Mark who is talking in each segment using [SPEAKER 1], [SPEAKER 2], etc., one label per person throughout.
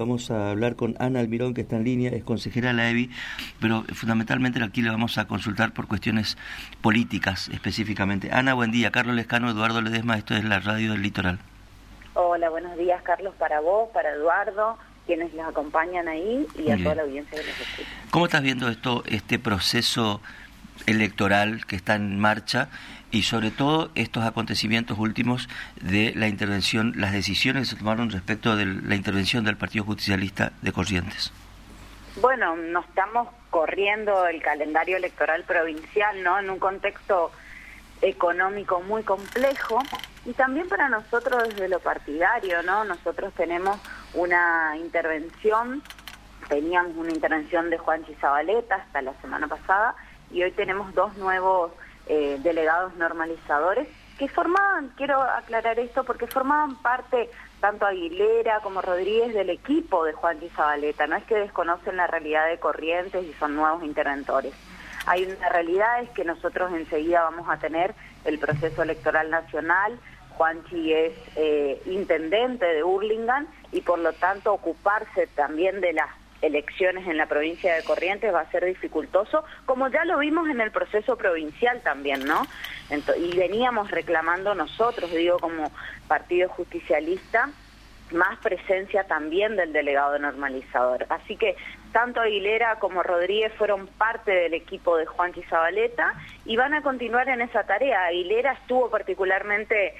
[SPEAKER 1] Vamos a hablar con Ana Almirón, que está en línea, es consejera de la EBI, pero fundamentalmente aquí le vamos a consultar por cuestiones políticas específicamente. Ana, buen día. Carlos Lescano, Eduardo Ledesma, esto es la radio del litoral.
[SPEAKER 2] Hola, buenos días, Carlos, para vos, para Eduardo, quienes los acompañan ahí y a toda la audiencia de los escucha.
[SPEAKER 1] ¿Cómo estás viendo esto, este proceso electoral que está en marcha y sobre todo estos acontecimientos últimos de la intervención, las decisiones que se tomaron respecto de la intervención del Partido Justicialista de Corrientes.
[SPEAKER 2] Bueno, nos estamos corriendo el calendario electoral provincial, ¿no? En un contexto económico muy complejo y también para nosotros desde lo partidario, ¿no? Nosotros tenemos una intervención, teníamos una intervención de Juan Chizabaleta hasta la semana pasada y hoy tenemos dos nuevos eh, delegados normalizadores que formaban, quiero aclarar esto, porque formaban parte tanto Aguilera como Rodríguez del equipo de Juan Zabaleta, no es que desconocen la realidad de Corrientes y son nuevos interventores. Hay una realidad es que nosotros enseguida vamos a tener el proceso electoral nacional, Juanchi es eh, intendente de Hurlingham y por lo tanto ocuparse también de las elecciones en la provincia de Corrientes va a ser dificultoso, como ya lo vimos en el proceso provincial también, ¿no? y veníamos reclamando nosotros, digo, como partido justicialista, más presencia también del delegado normalizador. Así que tanto Aguilera como Rodríguez fueron parte del equipo de Juan Zabaleta y van a continuar en esa tarea. Aguilera estuvo particularmente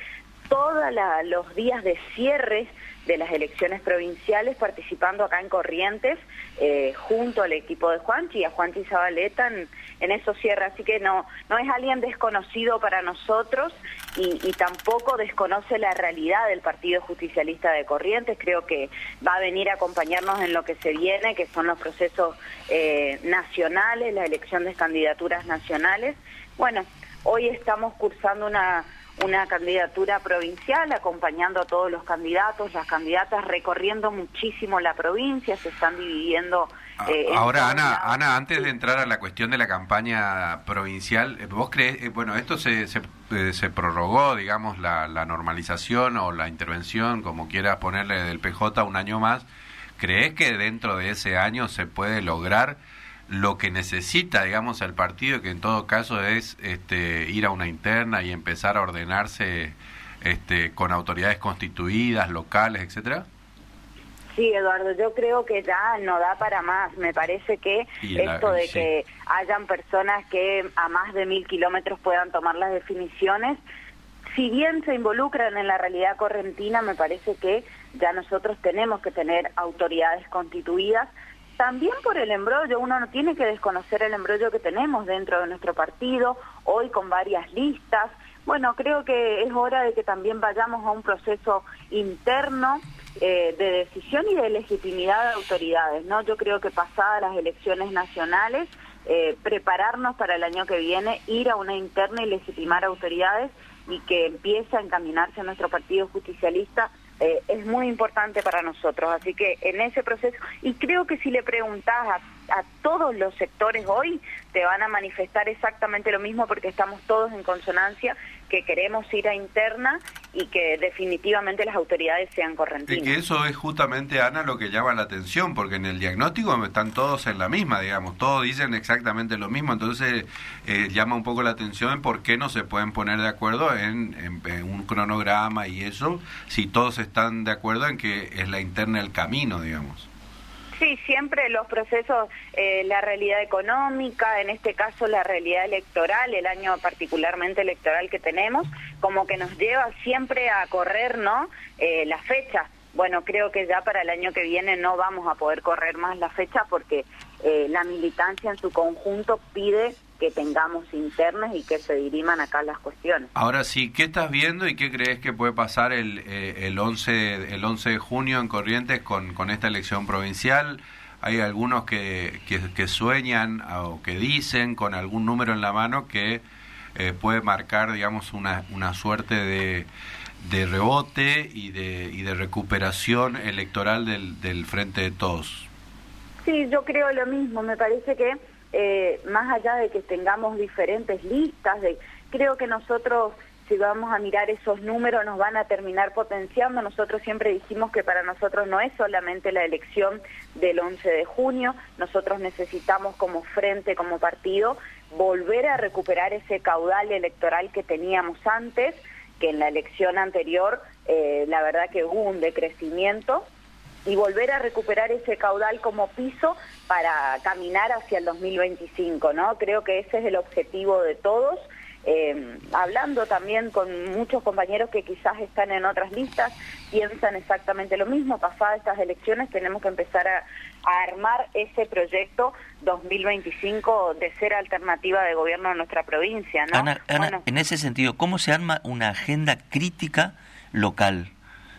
[SPEAKER 2] todos los días de cierre de las elecciones provinciales participando acá en Corrientes eh, junto al equipo de Juanchi y a Juanchi Zabaleta en, en esos cierres. Así que no, no es alguien desconocido para nosotros y, tampoco desconoce la realidad del Partido Justicialista de Corrientes. Creo que va a venir a acompañarnos en lo que se viene, que son los procesos eh, nacionales, la elección de candidaturas nacionales. Bueno, hoy estamos cursando una una candidatura provincial, acompañando a todos los candidatos, las candidatas, recorriendo muchísimo la provincia, se están dividiendo.
[SPEAKER 3] Ah, eh, ahora, Ana, Ana, antes de entrar a la cuestión de la campaña provincial, eh, ¿vos crees, eh, bueno, esto se, se, prorrogó, digamos, la, la, normalización o la intervención, como quieras ponerle, del PJ un año más? ¿Crees que dentro de ese año se puede lograr? Lo que necesita, digamos, el partido, que en todo caso es este, ir a una interna y empezar a ordenarse este, con autoridades constituidas, locales, etcétera?
[SPEAKER 2] Sí, Eduardo, yo creo que ya no da para más. Me parece que esto de que hayan personas que a más de mil kilómetros puedan tomar las definiciones, si bien se involucran en la realidad correntina, me parece que ya nosotros tenemos que tener autoridades constituidas también por el embrollo, uno no tiene que desconocer el embrollo que tenemos dentro de nuestro partido, hoy con varias listas. Bueno, creo que es hora de que también vayamos a un proceso interno eh, de decisión y de legitimidad de autoridades, ¿no? Yo creo que pasadas las elecciones nacionales, eh, prepararnos para el año que viene, ir a una interna y legitimar autoridades y que empiece a encaminarse nuestro partido justicialista eh, es muy importante para nosotros. Así que en ese proceso, y creo que si le preguntás a, a, todos los sectores hoy, te van a manifestar exactamente lo mismo porque estamos todos en consonancia, que queremos ir a interna y que definitivamente las autoridades sean correntinas.
[SPEAKER 3] Y que eso es justamente, Ana, lo que llama la atención, porque en el diagnóstico están todos en la misma, digamos, todos dicen exactamente lo mismo, entonces eh, llama un poco la atención en por qué no se pueden poner de acuerdo en, un cronograma y eso, si todos están de acuerdo en que es la interna el camino, digamos.
[SPEAKER 2] Sí, siempre los procesos, eh, la realidad económica, en este caso la realidad electoral, el año particularmente electoral que tenemos, como que nos lleva siempre a correr, ¿no? Eh, la fecha. Bueno, creo que ya para el año que viene no vamos a poder correr más la fecha porque eh, la militancia en su conjunto pide que tengamos internas y que se diriman acá las cuestiones.
[SPEAKER 3] Ahora sí, ¿qué estás viendo y qué crees que puede pasar el, eh, el, 11, el 11 de junio en Corrientes con, con esta elección provincial? Hay algunos que, que, sueñan o que dicen con algún número en la mano que eh, puede marcar, digamos, una, una suerte de, de rebote y de, y de recuperación electoral del, del Frente de Todos.
[SPEAKER 2] Sí, yo creo lo mismo. Me parece que eh, más allá de que tengamos diferentes listas, creo que nosotros si vamos a mirar esos números nos van a terminar potenciando. Nosotros siempre dijimos que para nosotros no es solamente la elección del 11 de junio, nosotros necesitamos como frente, como partido, volver a recuperar ese caudal electoral que teníamos antes, que en la elección anterior eh, la verdad que hubo un decrecimiento y volver a recuperar ese caudal como piso para caminar hacia el 2025, ¿no? Creo que ese es el objetivo de todos. Eh, hablando también con muchos compañeros que quizás están en otras listas, piensan exactamente lo mismo. Pasadas estas elecciones tenemos que empezar a, armar ese proyecto 2025 de ser alternativa de gobierno en nuestra provincia. ¿no?
[SPEAKER 1] Ana, en ese sentido, ¿cómo se arma una agenda crítica local?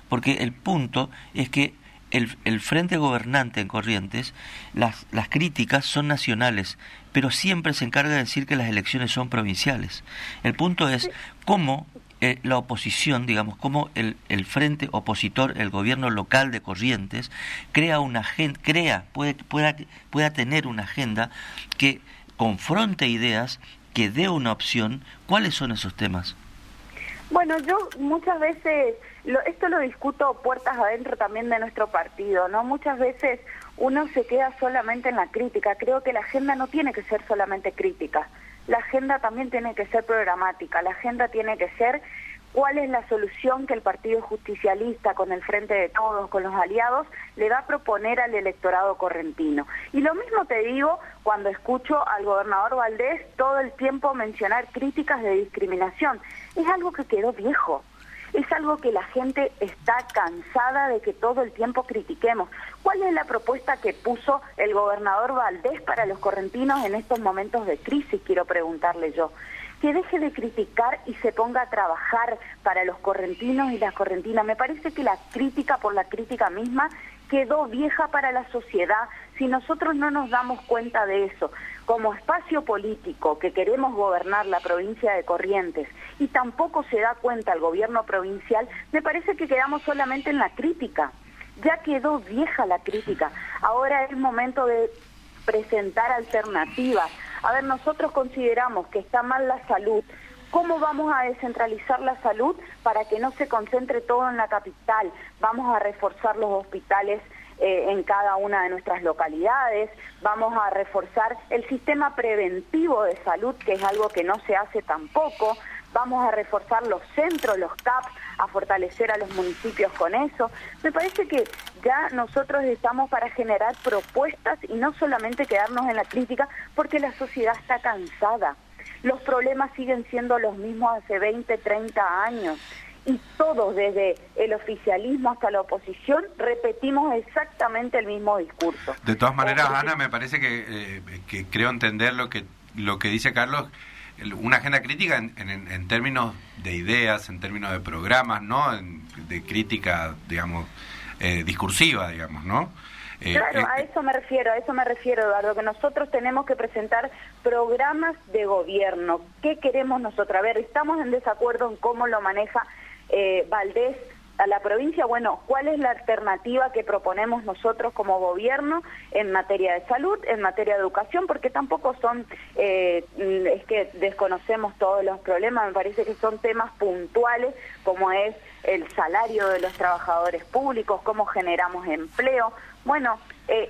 [SPEAKER 1] Porque el punto es que el, el, frente gobernante en Corrientes, las, las críticas son nacionales, pero siempre se encarga de decir que las elecciones son provinciales. El punto es cómo eh, la oposición, digamos, cómo el, el, frente opositor, el gobierno local de Corrientes, crea una crea, puede, pueda, pueda tener una agenda que confronte ideas, que dé una opción. ¿Cuáles son esos temas?
[SPEAKER 2] Bueno, yo muchas veces, lo, esto lo discuto puertas adentro también de nuestro partido, ¿no? Muchas veces uno se queda solamente en la crítica. Creo que la agenda no tiene que ser solamente crítica. La agenda también tiene que ser programática. La agenda tiene que ser cuál es la solución que el Partido Justicialista, con el Frente de Todos, con los aliados, le va a proponer al electorado correntino. Y lo mismo te digo cuando escucho al gobernador Valdés todo el tiempo mencionar críticas de discriminación. Es algo que quedó viejo. Es algo que la gente está cansada de que todo el tiempo critiquemos. ¿Cuál es la propuesta que puso el gobernador Valdés para los correntinos en estos momentos de crisis? Quiero preguntarle yo que deje de criticar y se ponga a trabajar para los correntinos y las correntinas. Me parece que la crítica por la crítica misma quedó vieja para la sociedad si nosotros no nos damos cuenta de eso. Como espacio político que queremos gobernar la provincia de Corrientes y tampoco se da cuenta el gobierno provincial, me parece que quedamos solamente en la crítica. Ya quedó vieja la crítica. Ahora es momento de presentar alternativas, a ver, nosotros consideramos que está mal la salud. ¿Cómo vamos a descentralizar la salud para que no se concentre todo en la capital? Vamos a reforzar los hospitales eh, en cada una de nuestras localidades, vamos a reforzar el sistema preventivo de salud, que es algo que no se hace tampoco, vamos a reforzar los centros, los CAPs, a fortalecer a los municipios con eso. Me parece que ya nosotros estamos para generar propuestas y no solamente quedarnos en la crítica, porque la sociedad está cansada. Los problemas siguen siendo los mismos hace 20, 30 años y todos, desde el oficialismo hasta la oposición, repetimos exactamente el mismo discurso.
[SPEAKER 3] De todas maneras, Ana, me parece que, eh, que creo entender lo que, lo que dice Carlos una agenda crítica en, términos de ideas, en términos de programas, ¿no? de crítica, digamos, eh, discursiva, digamos, ¿no?
[SPEAKER 2] Eh, claro, a eso me refiero, a eso me refiero, Eduardo, que nosotros tenemos que presentar programas de gobierno. ¿Qué queremos nosotros? A ver, estamos en desacuerdo en cómo lo maneja eh, Valdés a la provincia, bueno, ¿cuál es la alternativa que proponemos nosotros como gobierno en materia de salud, en materia de educación? Porque tampoco son, eh, es que desconocemos todos los problemas, me parece que son temas puntuales como es el salario de los trabajadores públicos, cómo generamos empleo. Bueno, eh,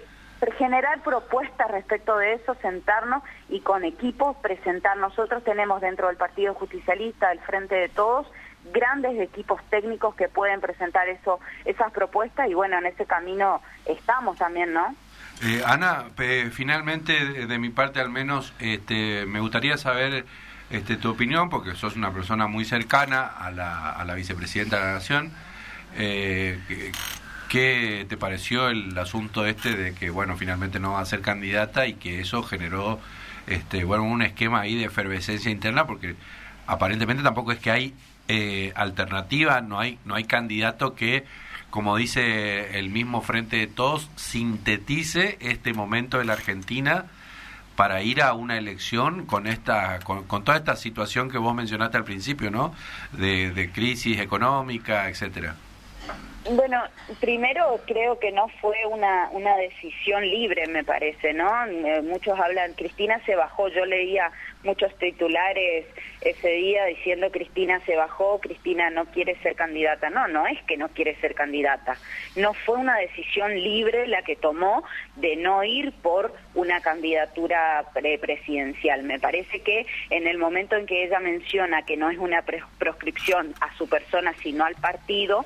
[SPEAKER 2] generar propuestas respecto de eso, sentarnos y con equipos presentar. Nosotros tenemos dentro del Partido Justicialista, del Frente de Todos, grandes equipos técnicos que pueden presentar eso, esas propuestas y bueno, en ese camino estamos también, ¿no?
[SPEAKER 3] Eh, Ana, finalmente, de mi parte al menos, este, me gustaría saber este, tu opinión, porque sos una persona muy cercana a la, a la vicepresidenta de la Nación. Eh, ¿Qué te pareció el asunto este de que, bueno, finalmente no va a ser candidata y que eso generó, este, bueno, un esquema ahí de efervescencia interna? Porque aparentemente tampoco es que hay eh, alternativa, no hay, no hay candidato que, como dice el mismo Frente de Todos, sintetice este momento de la Argentina para ir a una elección con esta con, toda esta situación que vos mencionaste al principio, ¿no? De, crisis económica, etcétera.
[SPEAKER 2] Bueno, primero creo que no fue una, una decisión libre, me parece, ¿no? Eh, muchos hablan, Cristina se bajó, yo leía muchos titulares ese día diciendo Cristina se bajó, Cristina no quiere ser candidata. No, no es que no quiere ser candidata. No fue una decisión libre la que tomó de no ir por una candidatura presidencial. Me parece que en el momento en que ella menciona que no es una proscripción a su persona, sino al partido,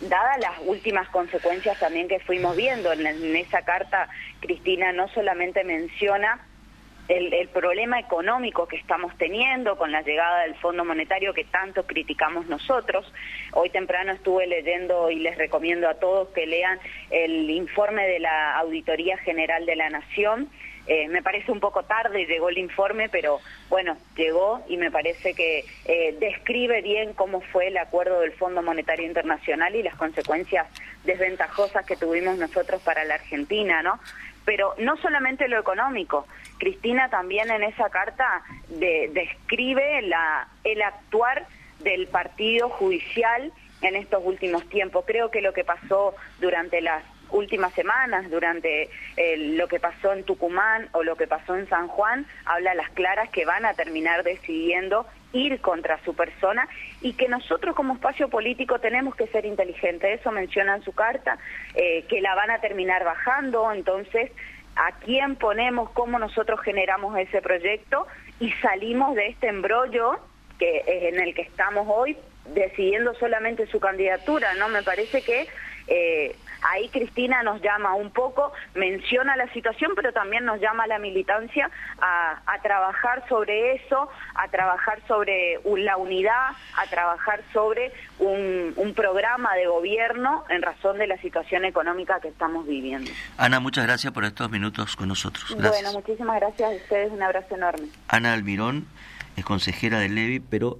[SPEAKER 2] dadas las últimas consecuencias también que fuimos viendo en, esa carta, Cristina no solamente menciona el, problema económico que estamos teniendo con la llegada del Fondo Monetario que tanto criticamos nosotros. Hoy temprano estuve leyendo y les recomiendo a todos que lean el informe de la Auditoría General de la Nación eh, me parece un poco tarde, llegó el informe, pero bueno, llegó y me parece que eh, describe bien cómo fue el acuerdo del Fondo Monetario Internacional y las consecuencias desventajosas que tuvimos nosotros para la Argentina, ¿no? Pero no solamente lo económico, Cristina también en esa carta describe el actuar del partido judicial en estos últimos tiempos. Creo que lo que pasó durante las últimas semanas, durante eh, lo que pasó en Tucumán o lo que pasó en San Juan, habla a las claras que van a terminar decidiendo ir contra su persona y que nosotros como espacio político tenemos que ser inteligentes. Eso menciona en su carta, eh, que la van a terminar bajando, entonces a quién ponemos, cómo nosotros generamos ese proyecto y salimos de este embrollo que en el que estamos hoy decidiendo solamente su candidatura, ¿no? Me parece que eh, ahí Cristina nos llama un poco, menciona la situación, pero también nos llama a la militancia a, trabajar sobre eso, a trabajar sobre la unidad, a trabajar sobre un, programa de gobierno en razón de la situación económica que estamos viviendo.
[SPEAKER 1] Ana, muchas gracias por estos minutos con nosotros. Bueno,
[SPEAKER 2] muchísimas gracias a ustedes, un abrazo enorme.
[SPEAKER 1] Ana Almirón es consejera del Levi, pero